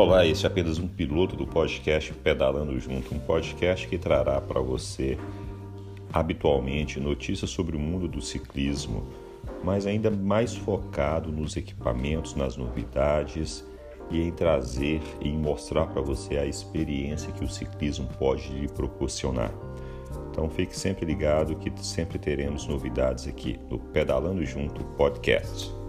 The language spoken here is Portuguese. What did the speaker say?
Olá, esse é apenas um piloto do podcast Pedalando Junto, um podcast que trará para você habitualmente notícias sobre o mundo do ciclismo, mas ainda mais focado nos equipamentos, nas novidades e em trazer e em mostrar para você a experiência que o ciclismo pode lhe proporcionar. Então fique sempre ligado que sempre teremos novidades aqui no Pedalando Junto Podcast.